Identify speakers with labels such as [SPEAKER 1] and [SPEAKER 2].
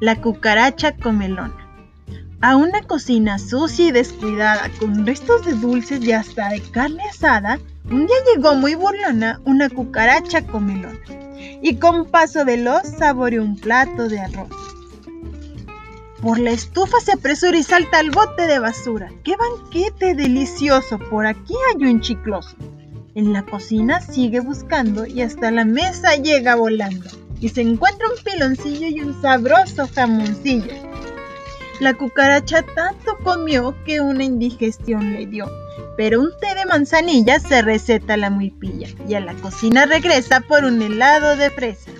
[SPEAKER 1] La cucaracha comelona. A una cocina sucia y descuidada, con restos de dulces y hasta de carne asada, un día llegó muy burlona una cucaracha comelona y con paso veloz saboreó un plato de arroz. Por la estufa se apresura y salta al bote de basura. ¡Qué banquete delicioso! Por aquí hay un chicloso. En la cocina sigue buscando y hasta la mesa llega volando. Y se encuentra un piloncillo y un sabroso jamoncillo. La cucaracha tanto comió que una indigestión le dio. Pero un té de manzanilla se receta la muy pilla y a la cocina regresa por un helado de fresa.